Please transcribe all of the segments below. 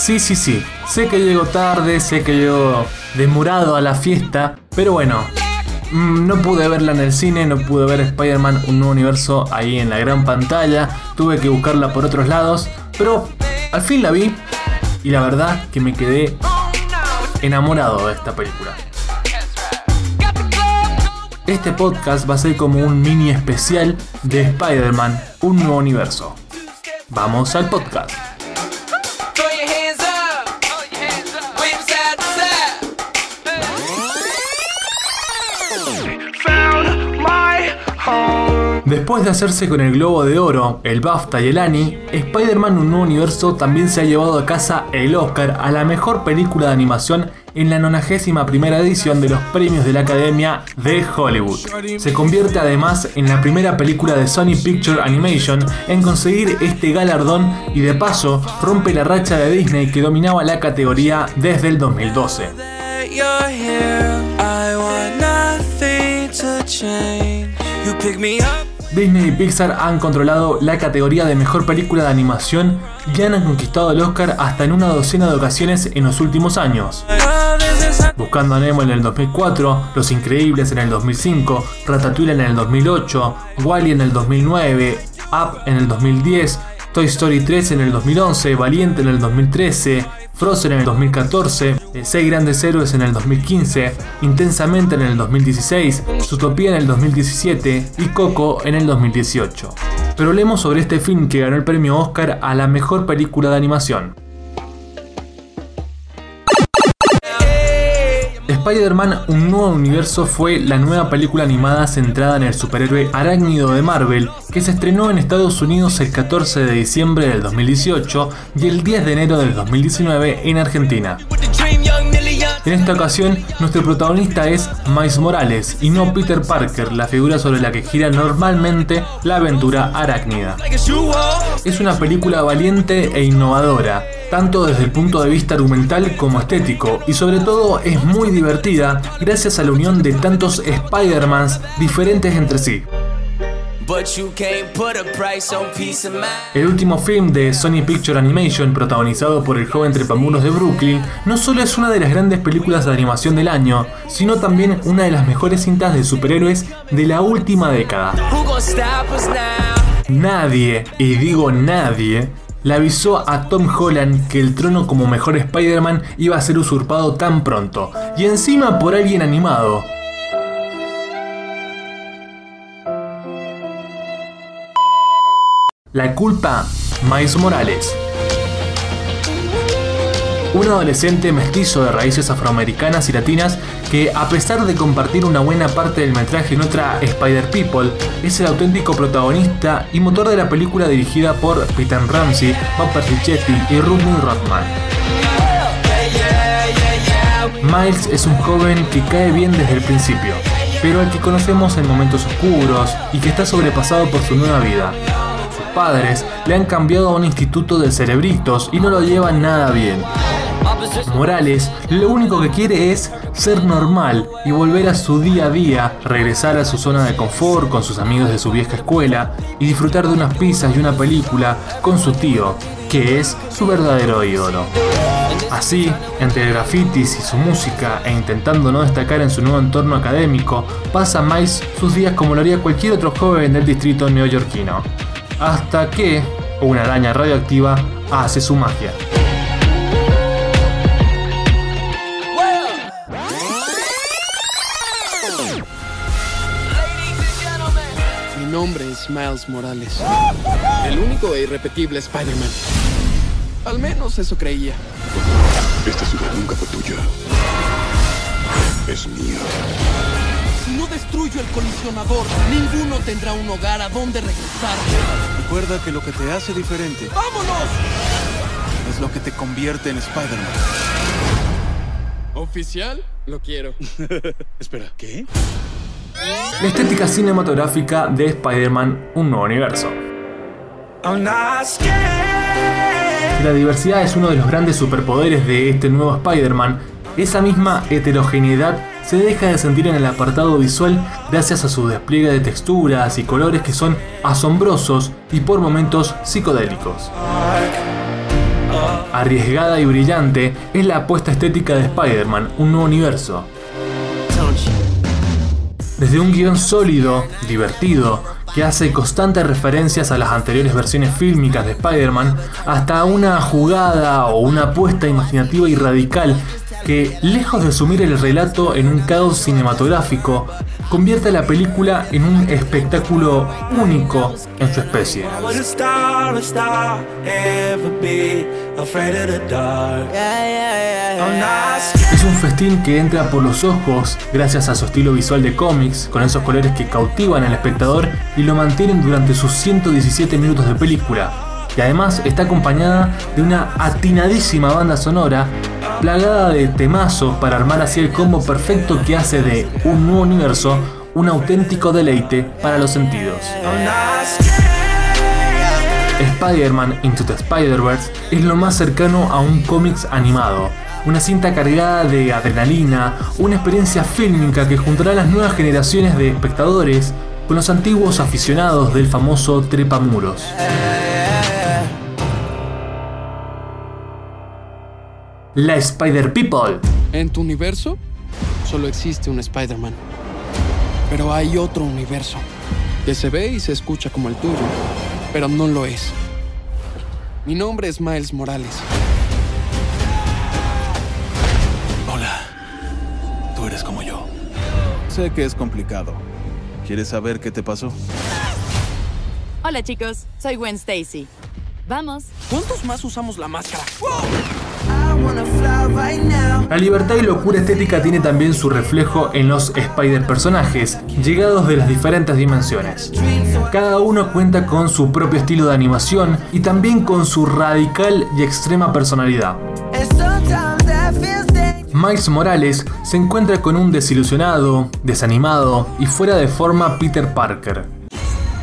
Sí, sí, sí. Sé que llego tarde, sé que llego demorado a la fiesta, pero bueno. mm, No pude verla en el cine, no pude ver Spider-Man Un Nuevo Universo ahí en la gran pantalla, tuve que buscarla por otros lados, pero al fin la vi y la verdad que me quedé enamorado de esta película. Este podcast va a ser como un mini especial de Spider-Man Un Nuevo Universo. Vamos al podcast. Después de hacerse con el Globo de Oro, el BAFTA y el Annie, Spider-Man Un Nuevo Universo también se ha llevado a casa el Oscar a la mejor película de animación en la 91 primera edición de los premios de la Academia de Hollywood. Se convierte además en la primera película de Sony Picture Animation en conseguir este galardón y de paso rompe la racha de Disney que dominaba la categoría desde el 2012. Disney y Pixar han controlado la categoría de mejor película de animación y han conquistado el Oscar hasta en una docena de ocasiones en los últimos años. Buscando a Nemo en el 2004, Los Increíbles en el 2005, Ratatouille en el 2008, Wally en el 2009, Up en el 2010, Toy Story 3 en el 2011, Valiente en el 2013, Frozen en el 2014, eh, Seis Grandes Héroes en el 2015, Intensamente en el 2016, Zootopia en el 2017 y Coco en el 2018. Pero hablemos sobre este film que ganó el premio Oscar a la mejor película de animación. Spider-Man Un Nuevo Universo fue la nueva película animada centrada en el superhéroe arácnido de Marvel que se estrenó en Estados Unidos el 14 de diciembre del 2018 y el 10 de enero del 2019 en Argentina. En esta ocasión, nuestro protagonista es Miles Morales y no Peter Parker, la figura sobre la que gira normalmente la aventura arácnida. Es una película valiente e innovadora, tanto desde el punto de vista argumental como estético, y sobre todo es muy divertida gracias a la unión de tantos Spider-Mans diferentes entre sí. El último film de Sony Picture Animation, protagonizado por el joven trepamuros de Brooklyn, no solo es una de las grandes películas de animación del año, sino también una de las mejores cintas de superhéroes de la última década. Nadie, y digo nadie, le avisó a Tom Holland que el trono como mejor Spider-Man iba a ser usurpado tan pronto, y encima por alguien animado. La culpa, Miles Morales. Un adolescente mestizo de raíces afroamericanas y latinas que, a pesar de compartir una buena parte del metraje en otra Spider-People, es el auténtico protagonista y motor de la película dirigida por Peter Ramsey, Bob Persichetti y Rodney Rothman. Miles es un joven que cae bien desde el principio, pero al que conocemos en momentos oscuros y que está sobrepasado por su nueva vida. Padres le han cambiado a un instituto de cerebritos y no lo llevan nada bien. Morales lo único que quiere es ser normal y volver a su día a día, regresar a su zona de confort con sus amigos de su vieja escuela y disfrutar de unas pizzas y una película con su tío, que es su verdadero ídolo. Así, entre grafitis y su música e intentando no destacar en su nuevo entorno académico, pasa Miles sus días como lo haría cualquier otro joven del distrito neoyorquino. Hasta que una araña radioactiva hace su magia. Mi nombre es Miles Morales. El único e irrepetible Spider-Man. Al menos eso creía. Esta ciudad nunca fue tuya. Es mía. Si no destruyo el colisionador, ninguno tendrá un hogar a donde regresar. Recuerda que lo que te hace diferente ¡Vámonos! es lo que te convierte en Spider-Man. ¿Oficial? Lo quiero. Espera, ¿qué? La estética cinematográfica de Spider-Man Un Nuevo Universo. La diversidad es uno de los grandes superpoderes de este nuevo Spider-Man. Esa misma heterogeneidad se deja de sentir en el apartado visual gracias a su despliegue de texturas y colores que son asombrosos y por momentos psicodélicos. arriesgada y brillante es la apuesta estética de Spider-Man, un nuevo universo. Desde un guion sólido, divertido, que hace constantes referencias a las anteriores versiones fílmicas de Spider-Man, hasta una jugada o una apuesta imaginativa y radical que, lejos de sumir el relato en un caos cinematográfico, convierte la película en un espectáculo único en su especie. Es un festín que entra por los ojos gracias a su estilo visual de cómics, con esos colores que cautivan al espectador y lo mantienen durante sus 117 minutos de película. Y además está acompañada de una atinadísima banda sonora, plagada de temazos para armar así el combo perfecto que hace de un nuevo universo un auténtico deleite para los sentidos. Spider-Man Into the Spider-Verse es lo más cercano a un cómics animado. Una cinta cargada de adrenalina, una experiencia fílmica que juntará a las nuevas generaciones de espectadores con los antiguos aficionados del famoso trepamuros. La Spider People. En tu universo solo existe un Spider-Man. Pero hay otro universo que se ve y se escucha como el tuyo, pero no lo es. Mi nombre es Miles Morales. Hola. Tú eres como yo. Sé que es complicado. ¿Quieres saber qué te pasó? Hola chicos, soy Gwen Stacy. Vamos. ¿Cuántos más usamos la máscara? I La libertad y locura estética tiene también su reflejo en los Spider personajes, llegados de las diferentes dimensiones. Cada uno cuenta con su propio estilo de animación y también con su radical y extrema personalidad. Miles Morales se encuentra con un desilusionado, desanimado y fuera de forma Peter Parker.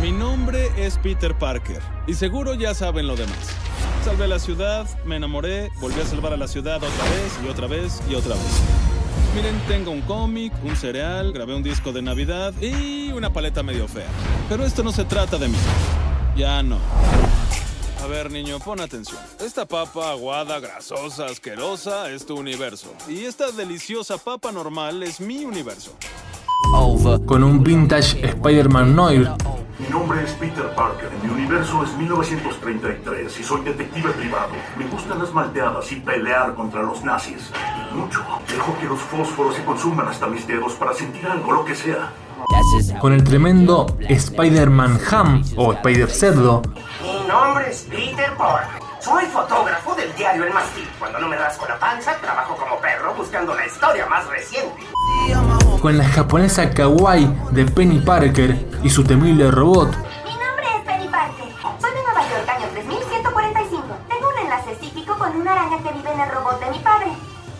Mi nombre es Peter Parker. Y seguro ya saben lo demás. Salvé la ciudad, me enamoré, volví a salvar a la ciudad otra vez y otra vez y otra vez. Miren, tengo un cómic, un cereal, grabé un disco de Navidad y una paleta medio fea. Pero esto no se trata de mí. Ya no. A ver, niño, pon atención. Esta papa aguada, grasosa, asquerosa es tu universo. Y esta deliciosa papa normal es mi universo. Con un vintage Spider-Man Noir, Mi nombre es Peter Parker. Mi universo es 1933 y soy detective privado. Me gustan las malteadas y pelear contra los nazis. Y mucho. Dejo que los fósforos se consuman hasta mis dedos para sentir algo, lo que sea. con el tremendo Spider-Man Ham o Spider Cerdo, Mi nombre es Peter Parker. Soy fotógrafo del diario El Mastín. Cuando no me rasco la panza, trabajo como perro buscando la historia más reciente. con la japonesa kawaii de Penny Parker y su temible robot, Mi nombre es Penny Parker. Soy de Nueva York, año 3145. Tengo un enlace psíquico con una araña que vive en el robot de mi padre.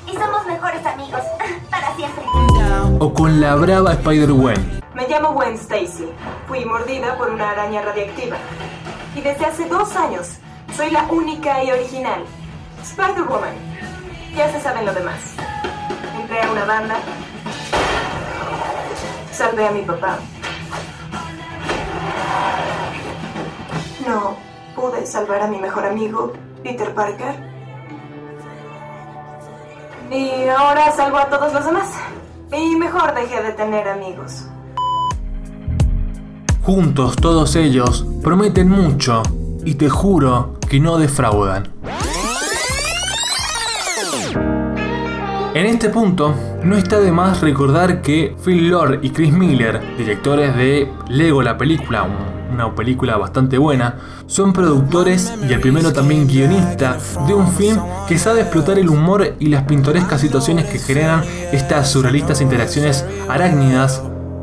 Y somos mejores amigos. Para siempre. o con la brava Spider-Gwen. Me llamo Gwen Stacy. Fui mordida por una araña radiactiva. Y desde hace dos años soy la única y original Spider-Woman. Ya se saben lo demás. Entré a una banda. Salvé a mi papá. No pude salvar a mi mejor amigo, Peter Parker. Y ahora salvo a todos los demás. Y mejor dejé de tener amigos. Juntos todos ellos prometen mucho y te juro que no defraudan. En este punto, no está de más recordar que Phil Lord y Chris Miller, directores de Lego la película, una película bastante buena, son productores y el primero también guionista de un film que sabe explotar el humor y las pintorescas situaciones que generan estas surrealistas interacciones arácnidas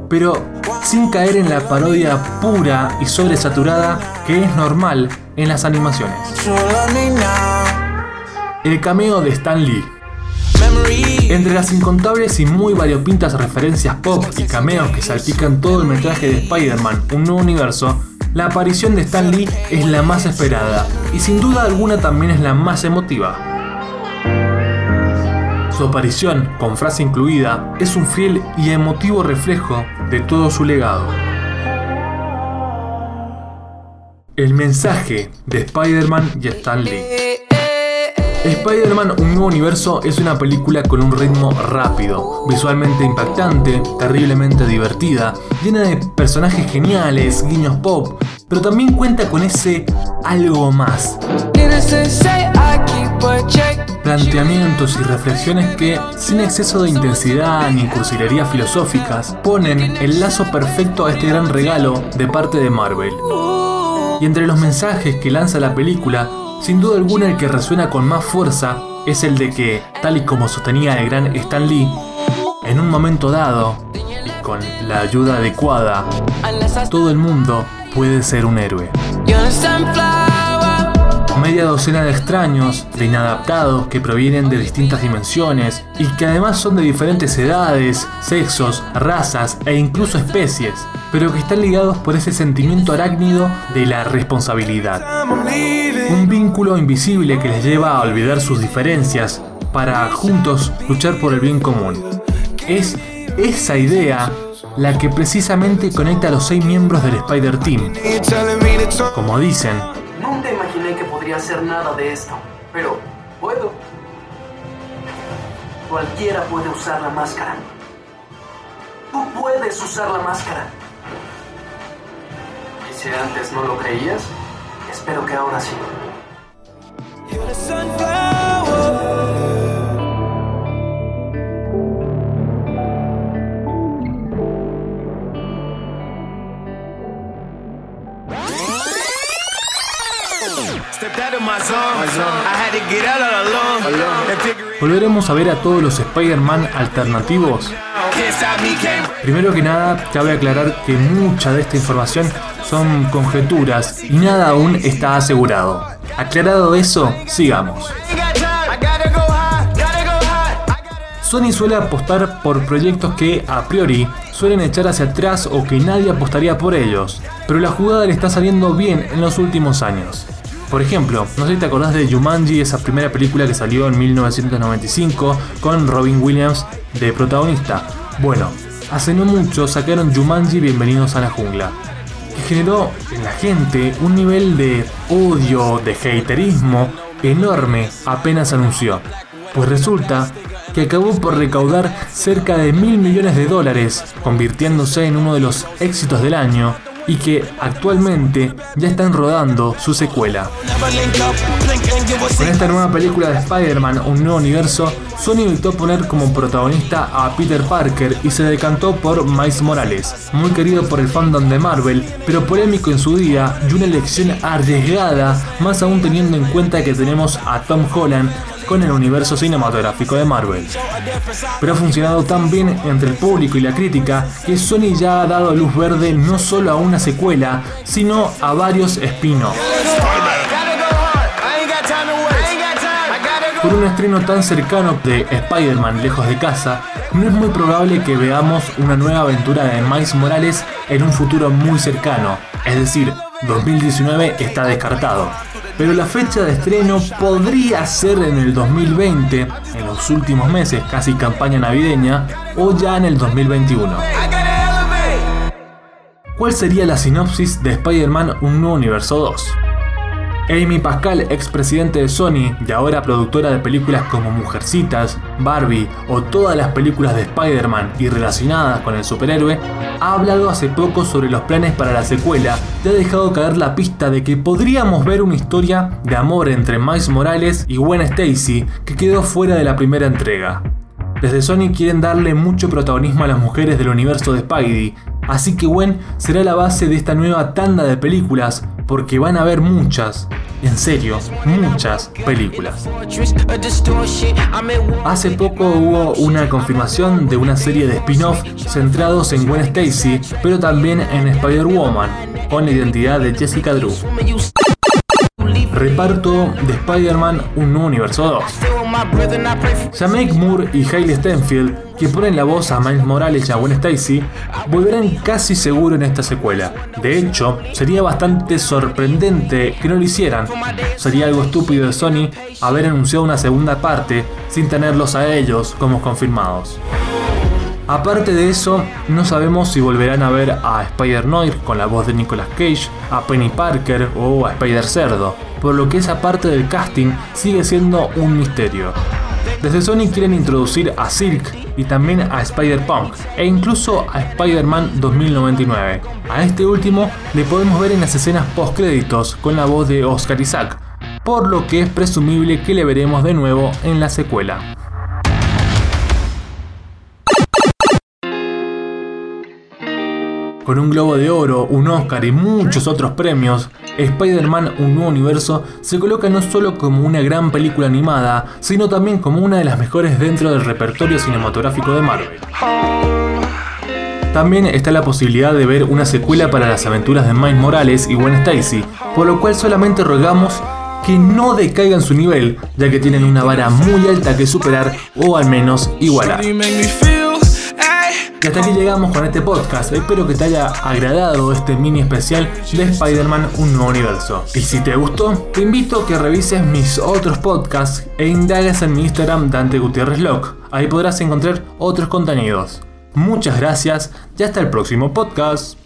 pero sin caer en la parodia pura y sobresaturada que es normal en las animaciones. El cameo de Stan Lee. Entre las incontables y muy variopintas referencias pop y cameos que salpican todo el metraje de Spider-Man, un nuevo universo, la aparición de Stan Lee es la más esperada y sin duda alguna también es la más emotiva. Su aparición, con frase incluida, es un fiel y emotivo reflejo de todo su legado. El mensaje de Spider-Man y Stan Lee. Spider-Man Un Nuevo Universo es una película con un ritmo rápido, visualmente impactante, terriblemente divertida, llena de personajes geniales, guiños pop, pero también cuenta con ese algo más. Planteamientos y reflexiones que, sin exceso de intensidad ni cursilerías filosóficas, ponen el lazo perfecto a este gran regalo de parte de Marvel. Y entre los mensajes que lanza la película, sin duda alguna el que resuena con más fuerza es el de que, tal y como sostenía el gran Stan Lee, en un momento dado, y con la ayuda adecuada, todo el mundo puede ser un héroe media docena de extraños, de inadaptados que provienen de distintas dimensiones y que además son de diferentes edades, sexos, razas e incluso especies, pero que están ligados por ese sentimiento arácnido de la responsabilidad. Un vínculo invisible que les lleva a olvidar sus diferencias para juntos luchar por el bien común. Es esa idea la que precisamente conecta a los seis miembros del Spider Team. Como dicen, hacer nada de esto, pero puedo. Cualquiera puede usar la máscara. Tú puedes usar la máscara. Y si antes no lo creías, espero que ahora sí. ¿Volveremos a ver a todos los Spider-Man alternativos? Primero que nada, cabe aclarar que mucha de esta información son conjeturas y nada aún está asegurado. Aclarado eso, sigamos. Sony suele apostar por proyectos que, a priori, suelen echar hacia atrás o que nadie apostaría por ellos, pero la jugada le está saliendo bien en los últimos años. Por ejemplo, no sé si te acordás de Jumanji, esa primera película que salió en 1995 con Robin Williams de protagonista. Bueno, hace no mucho sacaron Jumanji Bienvenidos a la Jungla, que generó en la gente un nivel de odio, de haterismo enorme apenas anunció. Pues resulta que acabó por recaudar cerca de mil millones de dólares, convirtiéndose en uno de los éxitos del año y que actualmente ya están rodando su secuela. Con esta nueva película de Spider-Man, un nuevo universo, Sony evitó poner como protagonista a Peter Parker y se decantó por Miles Morales, muy querido por el fandom de Marvel, pero polémico en su día y una elección arriesgada, más aún teniendo en cuenta que tenemos a Tom Holland con el universo cinematográfico de Marvel. Pero ha funcionado tan bien entre el público y la crítica que Sony ya ha dado luz verde no solo a una secuela, sino a varios spin-offs. Por un estreno tan cercano de Spider-Man lejos de casa, no es muy probable que veamos una nueva aventura de Miles Morales en un futuro muy cercano, es decir, 2019 está descartado. Pero la fecha de estreno podría ser en el 2020, en los últimos meses, casi campaña navideña, o ya en el 2021. ¿Cuál sería la sinopsis de Spider-Man Un Nuevo Universo 2? Amy Pascal, expresidente de Sony y ahora productora de películas como Mujercitas, Barbie o todas las películas de Spider-Man y relacionadas con el superhéroe, ha hablado hace poco sobre los planes para la secuela y ha dejado caer la pista de que podríamos ver una historia de amor entre Miles Morales y Gwen Stacy que quedó fuera de la primera entrega. Desde Sony quieren darle mucho protagonismo a las mujeres del universo de Spidey, así que Gwen será la base de esta nueva tanda de películas porque van a haber muchas, en serio, muchas películas. Hace poco hubo una confirmación de una serie de spin-off centrados en Gwen Stacy, pero también en Spider-Woman, con la identidad de Jessica Drew. Reparto de Spider-Man Un Nuevo Universo 2. Jamek Moore y Hailey Stenfield, que ponen la voz a Miles Morales y a Gwen Stacy, volverán casi seguro en esta secuela. De hecho, sería bastante sorprendente que no lo hicieran. Sería algo estúpido de Sony haber anunciado una segunda parte sin tenerlos a ellos como confirmados. Aparte de eso, no sabemos si volverán a ver a Spider-Noir con la voz de Nicolas Cage, a Penny Parker o a Spider-Cerdo, por lo que esa parte del casting sigue siendo un misterio. Desde Sony quieren introducir a Silk y también a Spider-Punk e incluso a Spider-Man 2099. A este último le podemos ver en las escenas post créditos con la voz de Oscar Isaac, por lo que es presumible que le veremos de nuevo en la secuela. Con un Globo de Oro, un Oscar y muchos otros premios, Spider-Man Un Nuevo Universo se coloca no solo como una gran película animada, sino también como una de las mejores dentro del repertorio cinematográfico de Marvel. También está la posibilidad de ver una secuela para las aventuras de Miles Morales y Gwen Stacy, por lo cual solamente rogamos que no decaigan su nivel, ya que tienen una vara muy alta que superar o al menos igualar. Y hasta aquí llegamos con este podcast. Espero que te haya agradado este mini especial de Spider-Man Un Nuevo Universo. Y si te gustó, te invito a que revises mis otros podcasts e indagues en mi Instagram Dante Gutiérrez Lock. Ahí podrás encontrar otros contenidos. Muchas gracias y hasta el próximo podcast.